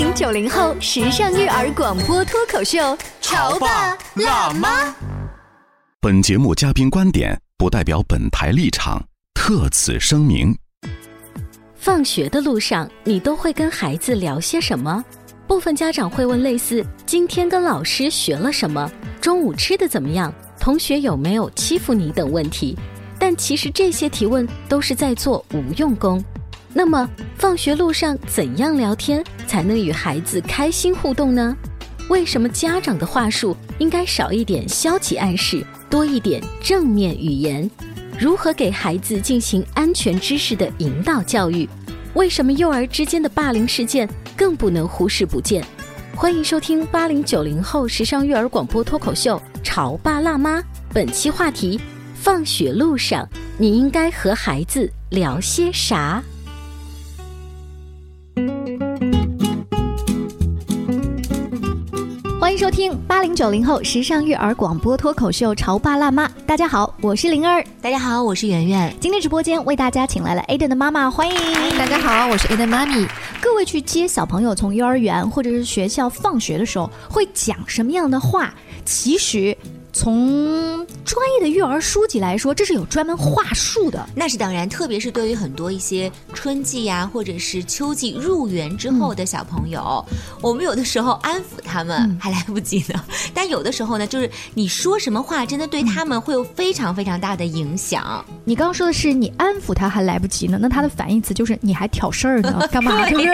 八零九零后时尚育儿广播脱口秀，潮爸辣妈。本节目嘉宾观点不代表本台立场，特此声明。放学的路上，你都会跟孩子聊些什么？部分家长会问类似“今天跟老师学了什么”“中午吃的怎么样”“同学有没有欺负你”等问题。但其实这些提问都是在做无用功。那么，放学路上怎样聊天才能与孩子开心互动呢？为什么家长的话术应该少一点消极暗示，多一点正面语言？如何给孩子进行安全知识的引导教育？为什么幼儿之间的霸凌事件更不能忽视不见？欢迎收听八零九零后时尚育儿广播脱口秀《潮爸辣妈》，本期话题。放学路上，你应该和孩子聊些啥？收听八零九零后时尚育儿广播脱口秀《潮爸辣妈》。大家好，我是灵儿。大家好，我是圆圆。今天直播间为大家请来了 Aden 的妈妈，欢迎。大家好，我是 Aden 妈咪。各位去接小朋友从幼儿园或者是学校放学的时候，会讲什么样的话？其实。从专业的育儿书籍来说，这是有专门话术的。那是当然，特别是对于很多一些春季呀，或者是秋季入园之后的小朋友，我们有的时候安抚他们还来不及呢。但有的时候呢，就是你说什么话，真的对他们会有非常非常大的影响。你刚刚说的是你安抚他还来不及呢，那他的反义词就是你还挑事儿呢，干嘛？是不是？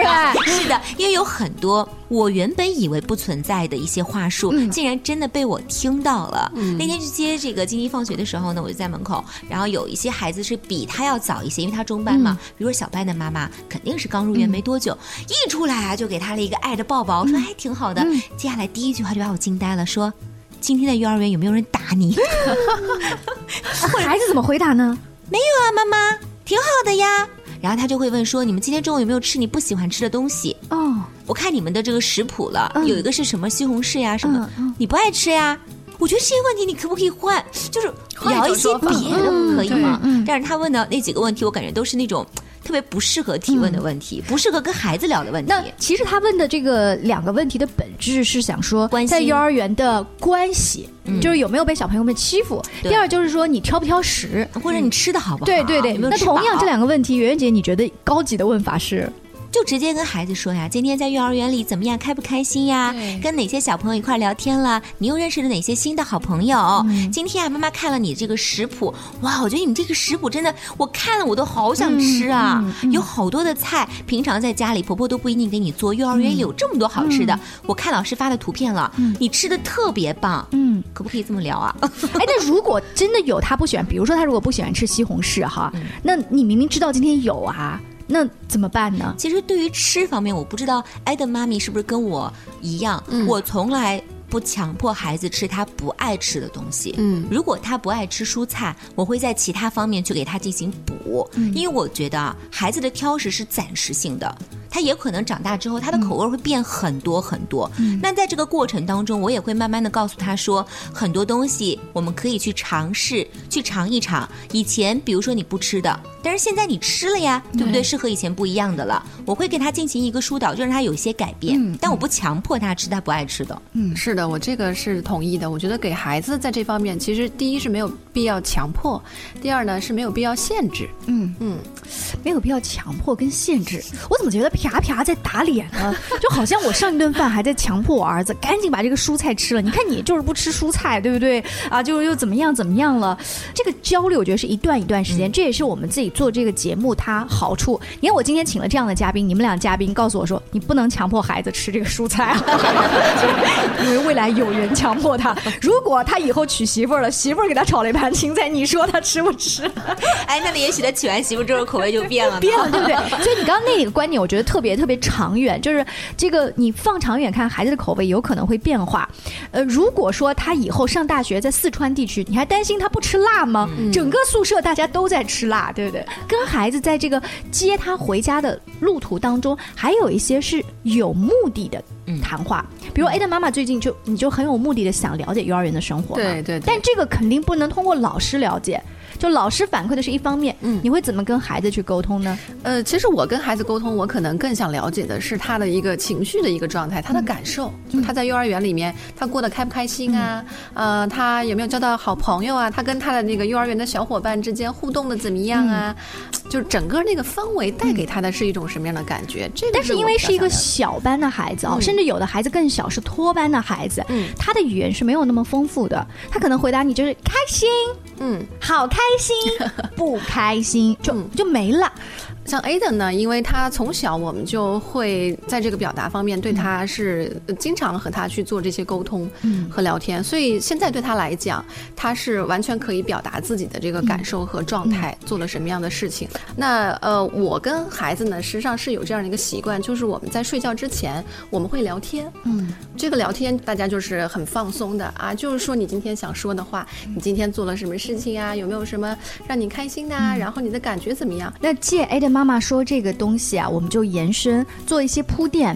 是的，因为有很多我原本以为不存在的一些话术，竟然真的被我听到了。那天去接这个晶晶放学的时候呢，我就在门口，然后有一些孩子是比他要早一些，因为他中班嘛。比如说小班的妈妈肯定是刚入园没多久，一出来啊就给他了一个爱的抱抱，我说还挺好的。接下来第一句话就把我惊呆了，说今天的幼儿园有没有人打你？孩子怎么回答呢？没有啊，妈妈挺好的呀。然后他就会问说你们今天中午有没有吃你不喜欢吃的东西？哦，我看你们的这个食谱了，有一个是什么西红柿呀什么，你不爱吃呀？我觉得这些问题你可不可以换？就是聊一些别的，可以吗？但是他问的那几个问题，我感觉都是那种特别不适合提问的问题，不适合跟孩子聊的问题。那其实他问的这个两个问题的本质是想说，在幼儿园的关系，就是有没有被小朋友们欺负。第二就是说你挑不挑食，或者你吃的好不好？对对对。那同样这两个问题，圆圆姐你觉得高级的问法是？就直接跟孩子说呀，今天在幼儿园里怎么样，开不开心呀？跟哪些小朋友一块聊天了？你又认识了哪些新的好朋友？今天啊，妈妈看了你这个食谱，哇，我觉得你这个食谱真的，我看了我都好想吃啊！有好多的菜，平常在家里婆婆都不一定给你做，幼儿园有这么多好吃的。我看老师发的图片了，你吃的特别棒，嗯，可不可以这么聊啊？哎，那如果真的有他不喜欢，比如说他如果不喜欢吃西红柿哈，那你明明知道今天有啊。那怎么办呢？其实对于吃方面，我不知道艾德妈咪是不是跟我一样，我从来不强迫孩子吃他不爱吃的东西。嗯，如果他不爱吃蔬菜，我会在其他方面去给他进行补，嗯因为我觉得孩子的挑食是暂时性的。他也可能长大之后，他的口味会变很多很多。那在这个过程当中，我也会慢慢的告诉他说，很多东西我们可以去尝试，去尝一尝。以前比如说你不吃的，但是现在你吃了呀，对不对？是和以前不一样的了。我会给他进行一个疏导，就让他有一些改变。但我不强迫他吃他不爱吃的。嗯，是的，我这个是同意的。我觉得给孩子在这方面，其实第一是没有必要强迫，第二呢是没有必要限制。嗯嗯，没有必要强迫跟限制。我怎么觉得？啪啪在打脸呢，就好像我上一顿饭还在强迫我儿子赶紧把这个蔬菜吃了。你看你就是不吃蔬菜，对不对？啊，就又怎么样怎么样了？这个焦虑我觉得是一段一段时间，这也是我们自己做这个节目它好处。你看我今天请了这样的嘉宾，你们俩嘉宾告诉我说，你不能强迫孩子吃这个蔬菜，因为未来有人强迫他。如果他以后娶媳妇儿了，媳妇儿给他炒了一盘青菜，你说他吃不吃？哎，那也许他娶完媳妇之后口味就变了，变了，对不对？所以你刚刚那个观点，我觉得。特别特别长远，就是这个你放长远看，孩子的口味有可能会变化。呃，如果说他以后上大学在四川地区，你还担心他不吃辣吗？整个宿舍大家都在吃辣，对不对？跟孩子在这个接他回家的路途当中，还有一些是有目的的谈话，比如 A 的妈妈最近就你就很有目的的想了解幼儿园的生活，对对，但这个肯定不能通过老师了解。就老师反馈的是一方面，嗯，你会怎么跟孩子去沟通呢？呃，其实我跟孩子沟通，我可能更想了解的是他的一个情绪的一个状态，他的感受，就他在幼儿园里面他过得开不开心啊？呃，他有没有交到好朋友啊？他跟他的那个幼儿园的小伙伴之间互动的怎么样啊？就整个那个氛围带给他的是一种什么样的感觉？这个但是因为是一个小班的孩子啊，甚至有的孩子更小，是托班的孩子，嗯，他的语言是没有那么丰富的，他可能回答你就是开心，嗯，好开心，不开心就就没了。像 Ada 呢，因为他从小我们就会在这个表达方面对他是经常和他去做这些沟通和聊天，所以现在对他来讲，他是完全可以表达自己的这个感受和状态，做了什么样的事情。那呃，我跟孩子呢，实际上是有这样的一个习惯，就是我们在睡觉之前我们会聊天。嗯，这个聊天大家就是很放松的啊，就是说你今天想说的话，你今天做了什么事情啊？有没有什么让你开心的？然后你的感觉怎么样？那借 Ada。妈妈说这个东西啊，我们就延伸做一些铺垫，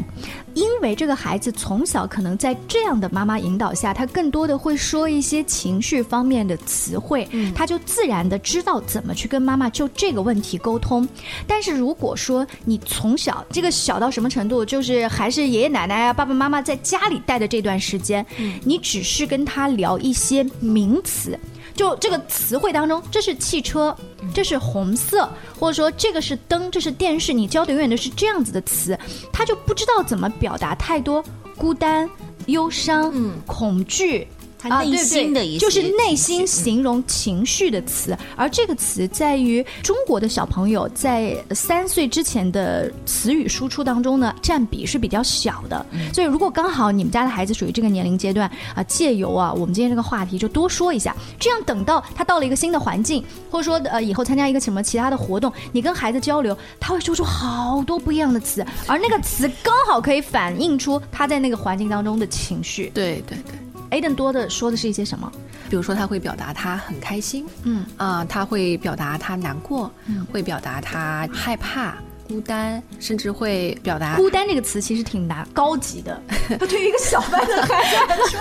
因为这个孩子从小可能在这样的妈妈引导下，他更多的会说一些情绪方面的词汇，他就自然的知道怎么去跟妈妈就这个问题沟通。但是如果说你从小这个小到什么程度，就是还是爷爷奶奶啊、爸爸妈妈在家里带的这段时间，你只是跟他聊一些名词。就这个词汇当中，这是汽车，这是红色，或者说这个是灯，这是电视。你教的永远都是这样子的词，他就不知道怎么表达太多孤单、忧伤、恐惧。啊，内心的一些，就是内心形容情绪的词，而这个词在于中国的小朋友在三岁之前的词语输出当中呢，占比是比较小的。所以，如果刚好你们家的孩子属于这个年龄阶段啊，借由啊我们今天这个话题就多说一下，这样等到他到了一个新的环境，或者说呃以后参加一个什么其他的活动，你跟孩子交流，他会说出好多不一样的词，而那个词刚好可以反映出他在那个环境当中的情绪。对对对。Aden 多的说的是一些什么？比如说，他会表达他很开心，嗯啊，他会表达他难过，嗯，会表达他害怕。孤单，甚至会表达孤单这个词，其实挺难高级的。对于一个小班的孩子来说，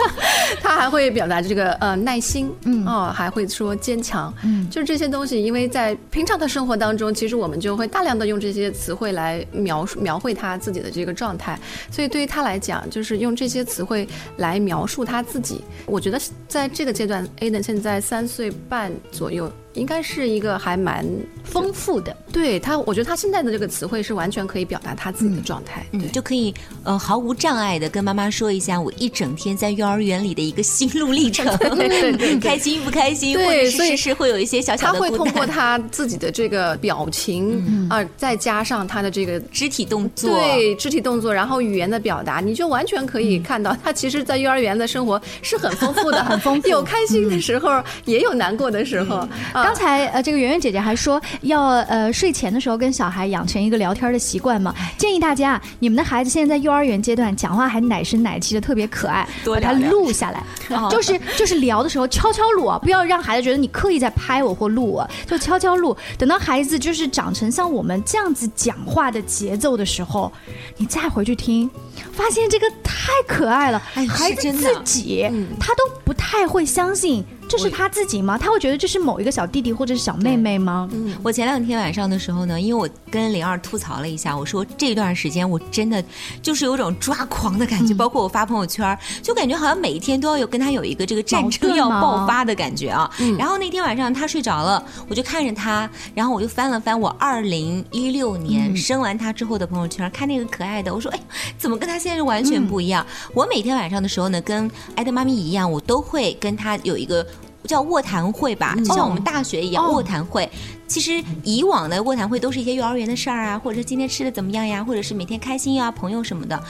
他还会表达这个呃耐心，嗯哦，还会说坚强，嗯，就是这些东西，因为在平常的生活当中，其实我们就会大量的用这些词汇来描述描绘他自己的这个状态，所以对于他来讲，就是用这些词汇来描述他自己。我觉得在这个阶段，Aden 现在三岁半左右。应该是一个还蛮丰富的，对他，我觉得他现在的这个词汇是完全可以表达他自己的状态，嗯，就可以呃毫无障碍的跟妈妈说一下我一整天在幼儿园里的一个心路历程，开心不开心，或者是是会有一些小小的他会通过他自己的这个表情啊，再加上他的这个肢体动作，对肢体动作，然后语言的表达，你就完全可以看到他其实，在幼儿园的生活是很丰富的，很丰富，有开心的时候，也有难过的时候。刚才呃，这个圆圆姐姐还说要呃睡前的时候跟小孩养成一个聊天的习惯嘛。建议大家，你们的孩子现在在幼儿园阶段，讲话还奶声奶气的，特别可爱，把它录下来。就是就是聊的时候悄悄录啊，不要让孩子觉得你刻意在拍我或录我，就悄悄录。等到孩子就是长成像我们这样子讲话的节奏的时候，你再回去听，发现这个太可爱了。哎孩子自己他都不太会相信。这是他自己吗？他会觉得这是某一个小弟弟或者是小妹妹吗？嗯，我前两天晚上的时候呢，因为我跟灵儿吐槽了一下，我说这段时间我真的就是有种抓狂的感觉，包括我发朋友圈，就感觉好像每一天都要有跟他有一个这个战争要爆发的感觉啊。然后那天晚上他睡着了，我就看着他，然后我就翻了翻我二零一六年生完他之后的朋友圈，看那个可爱的，我说哎，怎么跟他现在是完全不一样？我每天晚上的时候呢，跟艾德妈咪一样，我都会跟他有一个。叫卧谈会吧，就像我们大学一样卧谈会。其实以往的卧谈会都是一些幼儿园的事儿啊，或者是今天吃的怎么样呀，或者是每天开心呀，朋友什么的。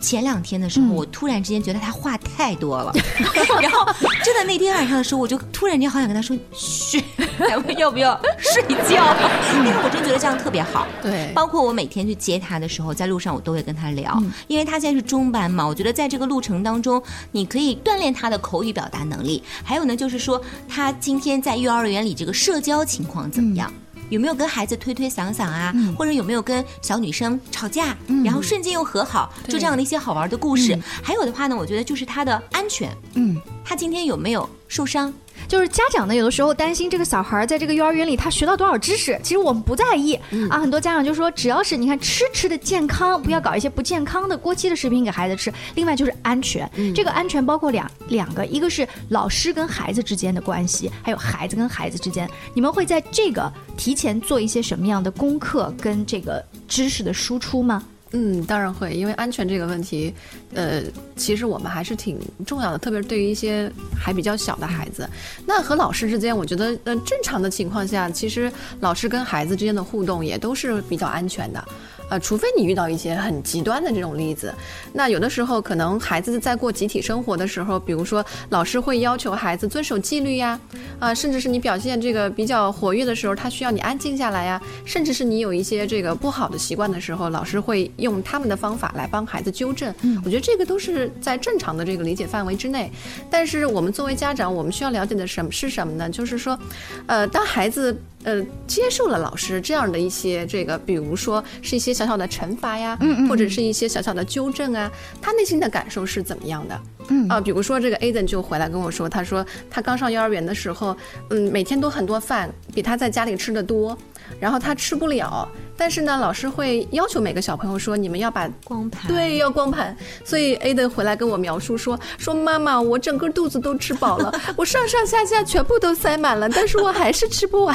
前两天的时候，我突然之间觉得他话太多了，然后真的那天晚上的时候，我就突然间好想跟他说：“嘘，咱们要不要睡觉？”因为我真觉得这样特别好。对，包括我每天去接他的时候，在路上我都会跟他聊，因为他现在是中班嘛，我觉得在这个路程当中，你可以锻炼他的口语表达能力。还有呢，就是说他今天在幼儿园里这个社交情况怎么样？有没有跟孩子推推搡搡啊？或者有没有跟小女生吵架，然后瞬间又和好？就这样的一些好玩的故事。还有的话呢，我觉得就是他的安全。嗯，他今天有没有受伤？就是家长呢，有的时候担心这个小孩在这个幼儿园里他学到多少知识，其实我们不在意啊。很多家长就说，只要是你看吃吃的健康，不要搞一些不健康的过期的食品给孩子吃。另外就是安全，这个安全包括两两个，一个是老师跟孩子之间的关系，还有孩子跟孩子之间。你们会在这个提前做一些什么样的功课跟这个知识的输出吗？嗯，当然会，因为安全这个问题，呃，其实我们还是挺重要的，特别是对于一些还比较小的孩子。那和老师之间，我觉得，呃，正常的情况下，其实老师跟孩子之间的互动也都是比较安全的。呃，除非你遇到一些很极端的这种例子，那有的时候可能孩子在过集体生活的时候，比如说老师会要求孩子遵守纪律呀，啊，甚至是你表现这个比较活跃的时候，他需要你安静下来呀，甚至是你有一些这个不好的习惯的时候，老师会用他们的方法来帮孩子纠正。嗯，我觉得这个都是在正常的这个理解范围之内。但是我们作为家长，我们需要了解的什么是什么呢？就是说，呃，当孩子。呃，接受了老师这样的一些这个，比如说是一些小小的惩罚呀，或者是一些小小的纠正啊，他内心的感受是怎么样的？嗯啊，比如说这个 Aden 就回来跟我说，他说他刚上幼儿园的时候，嗯，每天都很多饭，比他在家里吃的多，然后他吃不了。但是呢，老师会要求每个小朋友说，你们要把光盘对，要光盘。所以 A 的回来跟我描述说，说妈妈，我整个肚子都吃饱了，我上上下下全部都塞满了，但是我还是吃不完。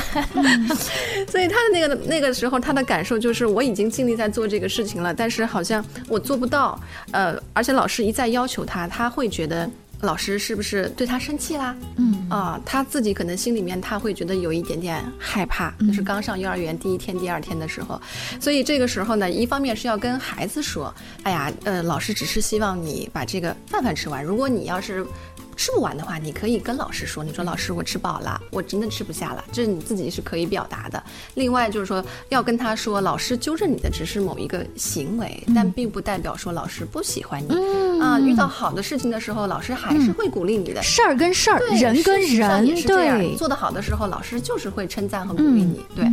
所以他的那个那个时候，他的感受就是我已经尽力在做这个事情了，但是好像我做不到。呃，而且老师一再要求他，他会觉得。老师是不是对他生气啦？嗯啊，他自己可能心里面他会觉得有一点点害怕，就是刚上幼儿园第一天、第二天的时候，所以这个时候呢，一方面是要跟孩子说，哎呀，呃，老师只是希望你把这个饭饭吃完，如果你要是。吃不完的话，你可以跟老师说，你说老师，我吃饱了，我真的吃不下了，这是你自己是可以表达的。另外就是说，要跟他说，老师纠正你的只是某一个行为，但并不代表说老师不喜欢你。啊，遇到好的事情的时候，老师还是会鼓励你的。事儿跟事儿，人跟人，对，做得好的时候，老师就是会称赞和鼓励你。对。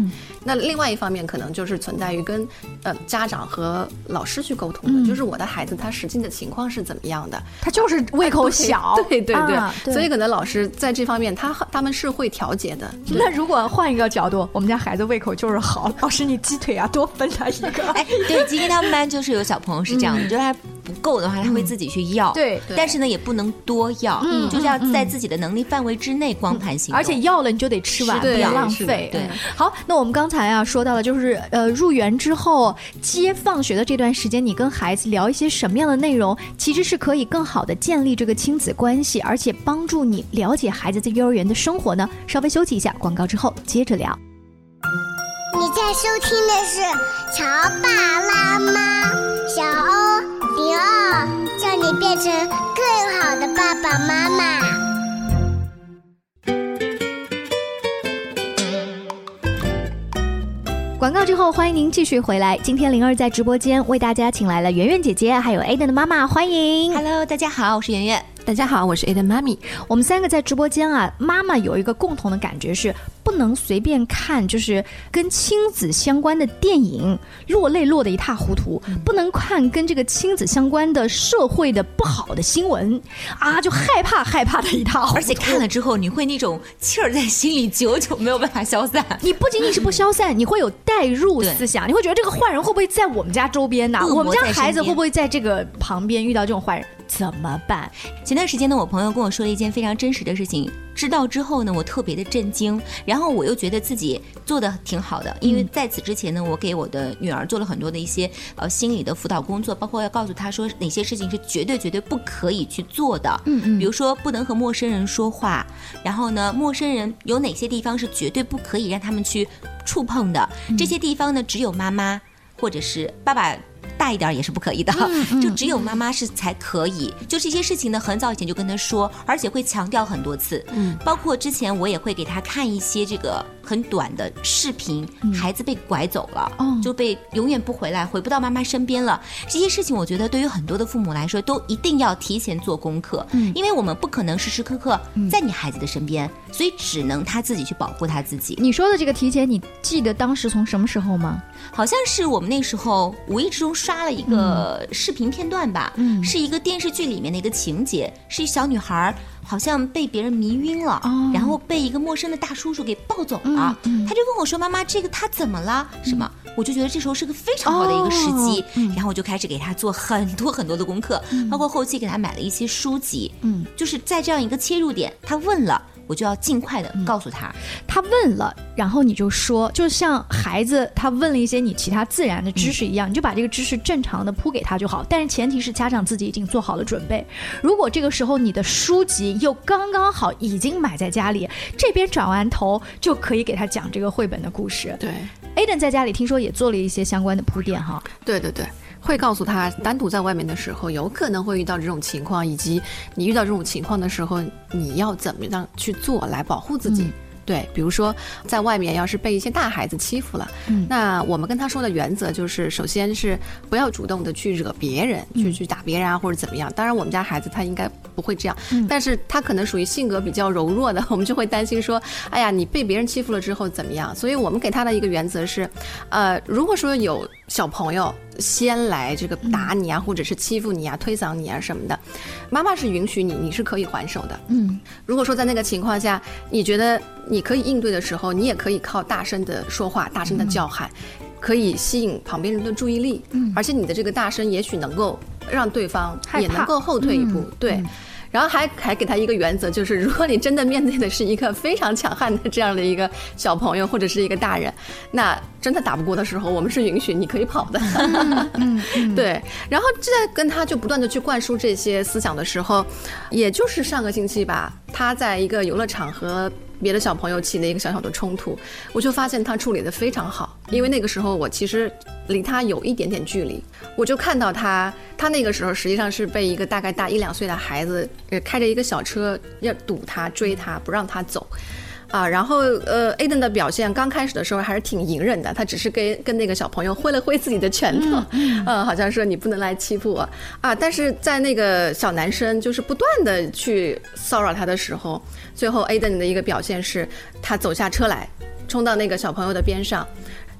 那另外一方面，可能就是存在于跟呃家长和老师去沟通的，就是我的孩子他实际的情况是怎么样的，他就是胃口 小，对对对对，所以可能老师在这方面他他们是会调节的。那如果换一个角度，我们家孩子胃口就是好，老师你鸡腿啊多分他一个。哎，对，今天他们班就是有小朋友是这样的，就是他不够的话，他会自己去要，对，但是呢也不能多要，就是要在自己的能力范围之内光盘行而且要了你就得吃完，不要。浪费。对，好，那我们刚才啊说到了，就是呃入园之后接放学的这段时间，你跟孩子聊一些什么样的内容，其实是可以更好的建立这个亲子关系，而且帮助你了解孩子在幼儿园的生活呢？稍微休息一下，广告之后接着聊。你在收听的是《乔爸拉欢迎您继续回来。今天灵儿在直播间为大家请来了圆圆姐姐，还有 Aden 的妈妈，欢迎。Hello，大家好，我是圆圆。大家好，我是 Aden 妈咪。我们三个在直播间啊，妈妈有一个共同的感觉是，不能随便看，就是跟亲子相关的电影，落泪落得一塌糊涂；不能看跟这个亲子相关的社会的不好的新闻，啊，就害怕害怕的一塌糊涂。而且看了之后，你会那种气儿在心里久久没有办法消散。你不仅仅是不消散，你会有代入思想，你会觉得这个坏人会不会在我们家周边呢？我们家孩子会不会在这个旁边遇到这种坏人？怎么办？前段时间呢，我朋友跟我说了一件非常真实的事情，知道之后呢，我特别的震惊，然后我又觉得自己做的挺好的，因为在此之前呢，我给我的女儿做了很多的一些呃心理的辅导工作，包括要告诉她说哪些事情是绝对绝对不可以去做的，嗯嗯，比如说不能和陌生人说话，然后呢，陌生人有哪些地方是绝对不可以让他们去触碰的，这些地方呢，只有妈妈或者是爸爸。大一点也是不可以的，就只有妈妈是才可以。就这些事情呢，很早以前就跟他说，而且会强调很多次。嗯，包括之前我也会给他看一些这个很短的视频，孩子被拐走了，就被永远不回来，回不到妈妈身边了。这些事情，我觉得对于很多的父母来说，都一定要提前做功课。嗯，因为我们不可能时时刻刻在你孩子的身边，所以只能他自己去保护他自己。你说的这个提前，你记得当时从什么时候吗？好像是我们那时候无意之中刷了一个视频片段吧，嗯，是一个电视剧里面的一个情节，是一小女孩好像被别人迷晕了，然后被一个陌生的大叔叔给抱走了，他就问我说：“妈妈，这个他怎么了？什么？”我就觉得这时候是个非常好的一个时机，然后我就开始给他做很多很多的功课，包括后期给他买了一些书籍，嗯，就是在这样一个切入点，他问了。我就要尽快的告诉他，他问了，然后你就说，就像孩子他问了一些你其他自然的知识一样，你就把这个知识正常的铺给他就好。但是前提是家长自己已经做好了准备。如果这个时候你的书籍又刚刚好已经买在家里，这边转完头就可以给他讲这个绘本的故事。对，Aden 在家里听说也做了一些相关的铺垫哈。对对对。会告诉他，单独在外面的时候有可能会遇到这种情况，以及你遇到这种情况的时候，你要怎么样去做来保护自己。对，比如说在外面要是被一些大孩子欺负了，那我们跟他说的原则就是，首先是不要主动的去惹别人，去去打别人啊或者怎么样。当然我们家孩子他应该不会这样，但是他可能属于性格比较柔弱的，我们就会担心说，哎呀，你被别人欺负了之后怎么样？所以我们给他的一个原则是，呃，如果说有小朋友先来这个打你啊，或者是欺负你啊、推搡你啊什么的，妈妈是允许你，你是可以还手的。嗯，如果说在那个情况下，你觉得。你可以应对的时候，你也可以靠大声的说话、大声的叫喊，可以吸引旁边人的注意力。嗯，而且你的这个大声也许能够让对方也能够后退一步。对。然后还还给他一个原则，就是 如果你真的面对的是一个非常强悍的这样的一个小朋友或者是一个大人，那真的打不过的时候，我们是允许你可以跑的。对。然后在跟他就不断的去灌输这些思想的时候，也就是上个星期吧，他在一个游乐场和。别的小朋友起了一个小小的冲突，我就发现他处理的非常好，因为那个时候我其实离他有一点点距离，我就看到他，他那个时候实际上是被一个大概大一两岁的孩子，开着一个小车要堵他追他不让他走。啊，然后呃，Aden 的表现刚开始的时候还是挺隐忍的，他只是跟跟那个小朋友挥了挥自己的拳头，嗯，好像说你不能来欺负我啊。但是在那个小男生就是不断的去骚扰他的时候，最后 Aden 的一个表现是，他走下车来，冲到那个小朋友的边上，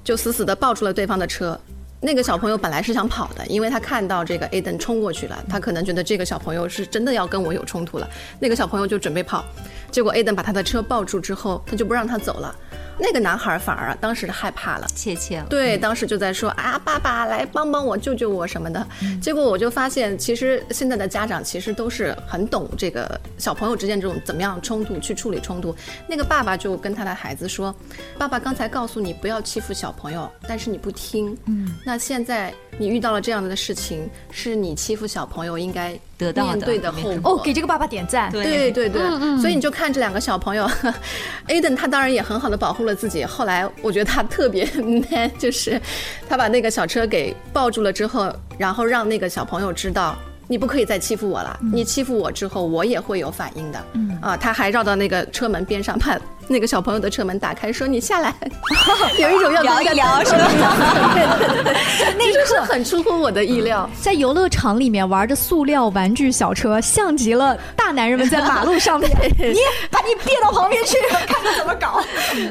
就死死的抱住了对方的车。那个小朋友本来是想跑的，因为他看到这个 Aden 冲过去了，他可能觉得这个小朋友是真的要跟我有冲突了。那个小朋友就准备跑，结果 Aden 把他的车抱住之后，他就不让他走了。那个男孩反而当时害怕了，怯怯了。对，当时就在说啊，爸爸来帮帮我，救救我什么的。结果我就发现，其实现在的家长其实都是很懂这个小朋友之间这种怎么样冲突去处理冲突。那个爸爸就跟他的孩子说：“爸爸刚才告诉你不要欺负小朋友，但是你不听。嗯，那现在。”你遇到了这样的事情，是你欺负小朋友应该得到面对的后果。哦，给这个爸爸点赞。对对对，所以你就看这两个小朋友，Aiden 他当然也很好的保护了自己。后来我觉得他特别 man，就是他把那个小车给抱住了之后，然后让那个小朋友知道。你不可以再欺负我了！你欺负我之后，我也会有反应的。嗯啊，他还绕到那个车门边上，把那个小朋友的车门打开，说：“你下来。”有一种要聊一聊，是吧？对对对，那就是很出乎我的意料。在游乐场里面玩着塑料玩具小车，像极了大男人们在马路上面。你把你别到旁边去，看你怎么搞。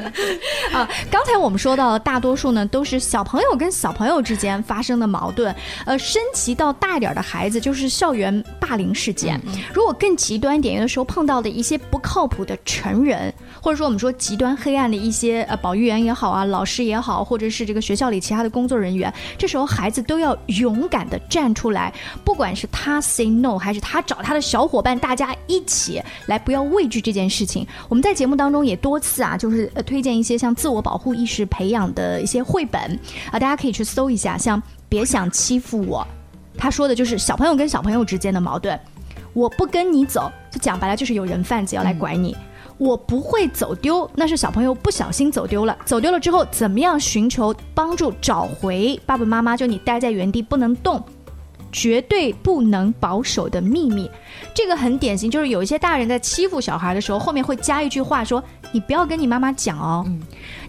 啊，刚才我们说到，大多数呢都是小朋友跟小朋友之间发生的矛盾。呃，升级到大一点的孩子，就是。是校园霸凌事件。如果更极端一点，有的时候碰到的一些不靠谱的成人，或者说我们说极端黑暗的一些呃保育员也好啊，老师也好，或者是这个学校里其他的工作人员，这时候孩子都要勇敢的站出来，不管是他 say no，还是他找他的小伙伴，大家一起来，不要畏惧这件事情。我们在节目当中也多次啊，就是呃推荐一些像自我保护意识培养的一些绘本啊，大家可以去搜一下，像别想欺负我。他说的就是小朋友跟小朋友之间的矛盾，我不跟你走，就讲白了就是有人贩子要来拐你。我不会走丢，那是小朋友不小心走丢了。走丢了之后，怎么样寻求帮助找回爸爸妈妈？就你待在原地不能动，绝对不能保守的秘密。这个很典型，就是有一些大人在欺负小孩的时候，后面会加一句话说：“你不要跟你妈妈讲哦。”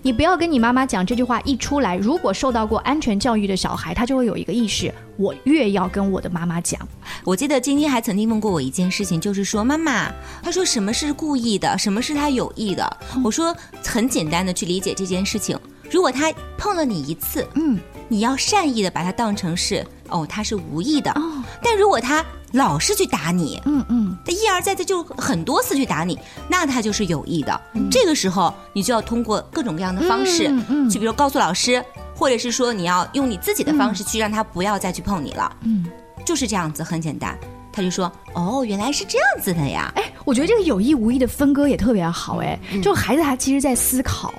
你不要跟你妈妈讲这句话一出来，如果受到过安全教育的小孩，他就会有一个意识：我越要跟我的妈妈讲。我记得晶晶还曾经问过我一件事情，就是说妈妈，他说什么是故意的，什么是他有意的？我说很简单的去理解这件事情，如果他碰了你一次，嗯，你要善意的把它当成是哦，他是无意的。哦，但如果他老是去打你，嗯嗯，他一而再再就很多次去打你，那他就是有意的。这个时候，你就要通过各种各样的方式，嗯，就比如告诉老师，或者是说你要用你自己的方式去让他不要再去碰你了，嗯，就是这样子，很简单。他就说，哦，原来是这样子的呀。哎，我觉得这个有意无意的分割也特别好，哎，就孩子他其实在思考。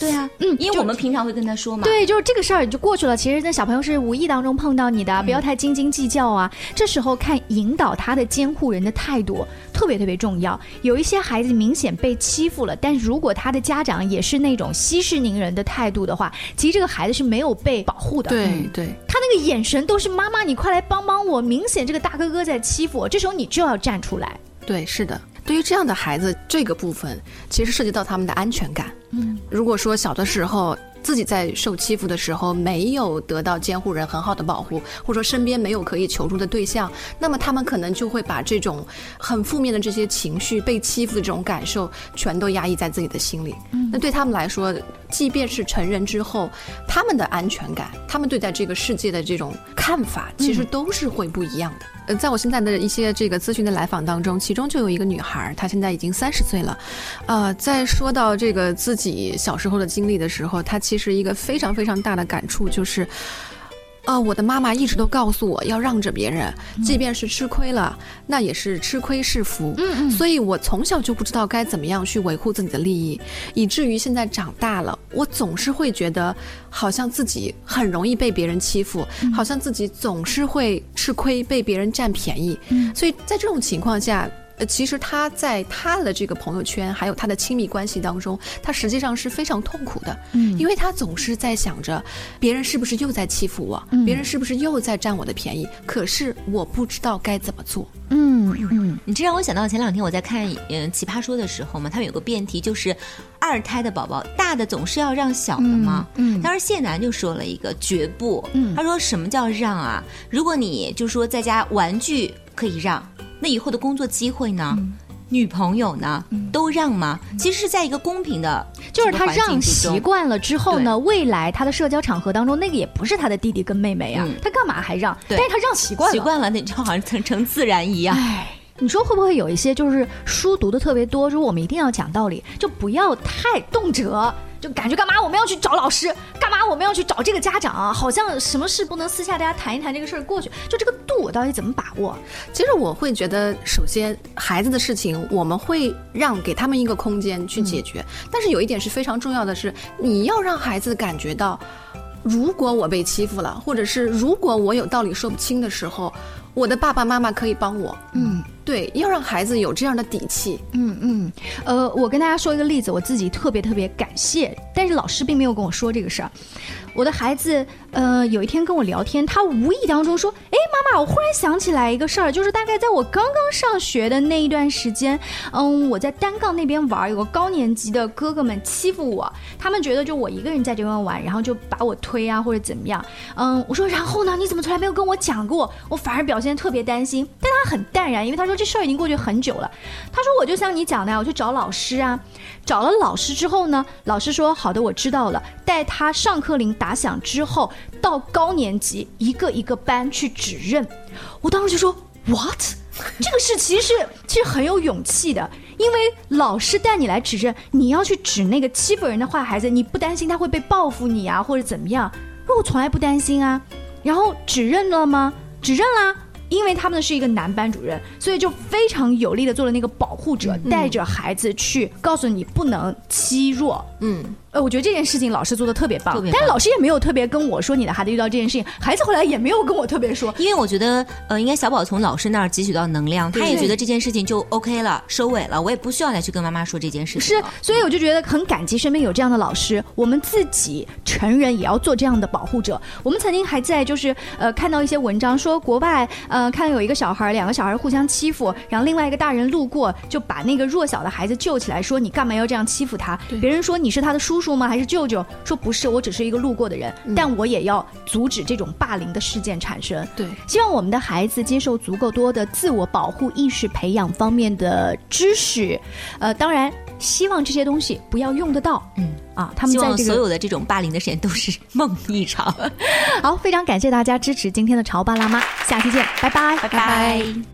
对啊，嗯，因为我们平常会跟他说嘛，对，就是这个事儿就过去了。其实那小朋友是无意当中碰到你的，不要太斤斤计较啊。这时候看引导他的监护人的态度特别特别重要。有一些孩子明显被欺负了，但是如果他的家长也是那种息事宁人的态度的话，其实这个孩子是没有被保护的。对对，他那个眼神都是妈妈，你快来帮帮我！明显这个大哥哥在欺负我，这时候你就要站出来。对，是的。对于这样的孩子，这个部分其实涉及到他们的安全感。嗯，如果说小的时候自己在受欺负的时候没有得到监护人很好的保护，或者说身边没有可以求助的对象，那么他们可能就会把这种很负面的这些情绪、被欺负的这种感受全都压抑在自己的心里。嗯，那对他们来说，即便是成人之后，他们的安全感、他们对待这个世界的这种看法，其实都是会不一样的。呃，在我现在的一些这个咨询的来访当中，其中就有一个女孩，她现在已经三十岁了，呃，在说到这个自己小时候的经历的时候，他其实一个非常非常大的感触就是。啊，我的妈妈一直都告诉我要让着别人，即便是吃亏了，那也是吃亏是福。嗯嗯，所以我从小就不知道该怎么样去维护自己的利益，以至于现在长大了，我总是会觉得好像自己很容易被别人欺负，好像自己总是会吃亏，被别人占便宜。嗯，所以在这种情况下。呃，其实他在他的这个朋友圈，还有他的亲密关系当中，他实际上是非常痛苦的，嗯，因为他总是在想着，别人是不是又在欺负我，别人是不是又在占我的便宜，可是我不知道该怎么做，嗯嗯，你这让我想到前两天我在看嗯奇葩说的时候嘛，他们有个辩题就是二胎的宝宝大的总是要让小的嘛，嗯，当时谢楠就说了一个绝不，嗯，他说什么叫让啊？如果你就说在家玩具可以让。那以后的工作机会呢？女朋友呢？都让吗？其实是在一个公平的，就是他让习惯了之后呢，未来他的社交场合当中，那个也不是他的弟弟跟妹妹啊，他干嘛还让？但是他让习惯了，习惯了，那就好像成成自然一样。哎，你说会不会有一些就是书读的特别多，如果我们一定要讲道理，就不要太动辄。就感觉干嘛我们要去找老师？干嘛我们要去找这个家长？好像什么事不能私下大家谈一谈这个事儿过去？就这个度我到底怎么把握？其实我会觉得，首先孩子的事情我们会让给他们一个空间去解决。但是有一点是非常重要的是，你要让孩子感觉到，如果我被欺负了，或者是如果我有道理说不清的时候。我的爸爸妈妈可以帮我，嗯，对，要让孩子有这样的底气，嗯嗯，呃，我跟大家说一个例子，我自己特别特别感谢，但是老师并没有跟我说这个事儿。我的孩子，呃，有一天跟我聊天，他无意当中说：“哎，妈妈，我忽然想起来一个事儿，就是大概在我刚刚上学的那一段时间，嗯，我在单杠那边玩，有个高年级的哥哥们欺负我，他们觉得就我一个人在这边玩，然后就把我推啊或者怎么样，嗯，我说然后呢？你怎么从来没有跟我讲过？我反而表现特别担心，很淡然，因为他说这事儿已经过去很久了。他说我就像你讲的呀，我去找老师啊，找了老师之后呢，老师说好的，我知道了，带他上课铃。”打响之后，到高年级一个一个班去指认，我当时就说 What？这个事其实是其实很有勇气的，因为老师带你来指认，你要去指那个欺负人的坏孩子，你不担心他会被报复你啊，或者怎么样？我从来不担心啊。然后指认了吗？指认啦，因为他们是一个男班主任，所以就非常有力的做了那个保护者，带着孩子去告诉你不能欺弱。嗯。呃，我觉得这件事情老师做的特别棒，特别但是老师也没有特别跟我说你的孩子遇到这件事情，孩子后来也没有跟我特别说。因为我觉得，呃，应该小宝从老师那儿汲取到能量，他也觉得这件事情就 OK 了，收尾了，我也不需要再去跟妈妈说这件事情。是，所以我就觉得很感激身边有这样的老师。我们自己成人也要做这样的保护者。我们曾经还在就是呃看到一些文章说，国外呃看到有一个小孩，两个小孩互相欺负，然后另外一个大人路过就把那个弱小的孩子救起来，说你干嘛要这样欺负他？别人说你是他的叔叔吗？还是舅舅？说不是，我只是一个路过的人，但我也要阻止这种霸凌的事件产生。对，希望我们的孩子接受足够多的自我保护意识培养方面的知识，呃，当然希望这些东西不要用得到。嗯啊，他们希望在这个所有的这种霸凌的事件都是梦一场。好，非常感谢大家支持今天的潮爸辣妈，下期见，拜拜，拜拜。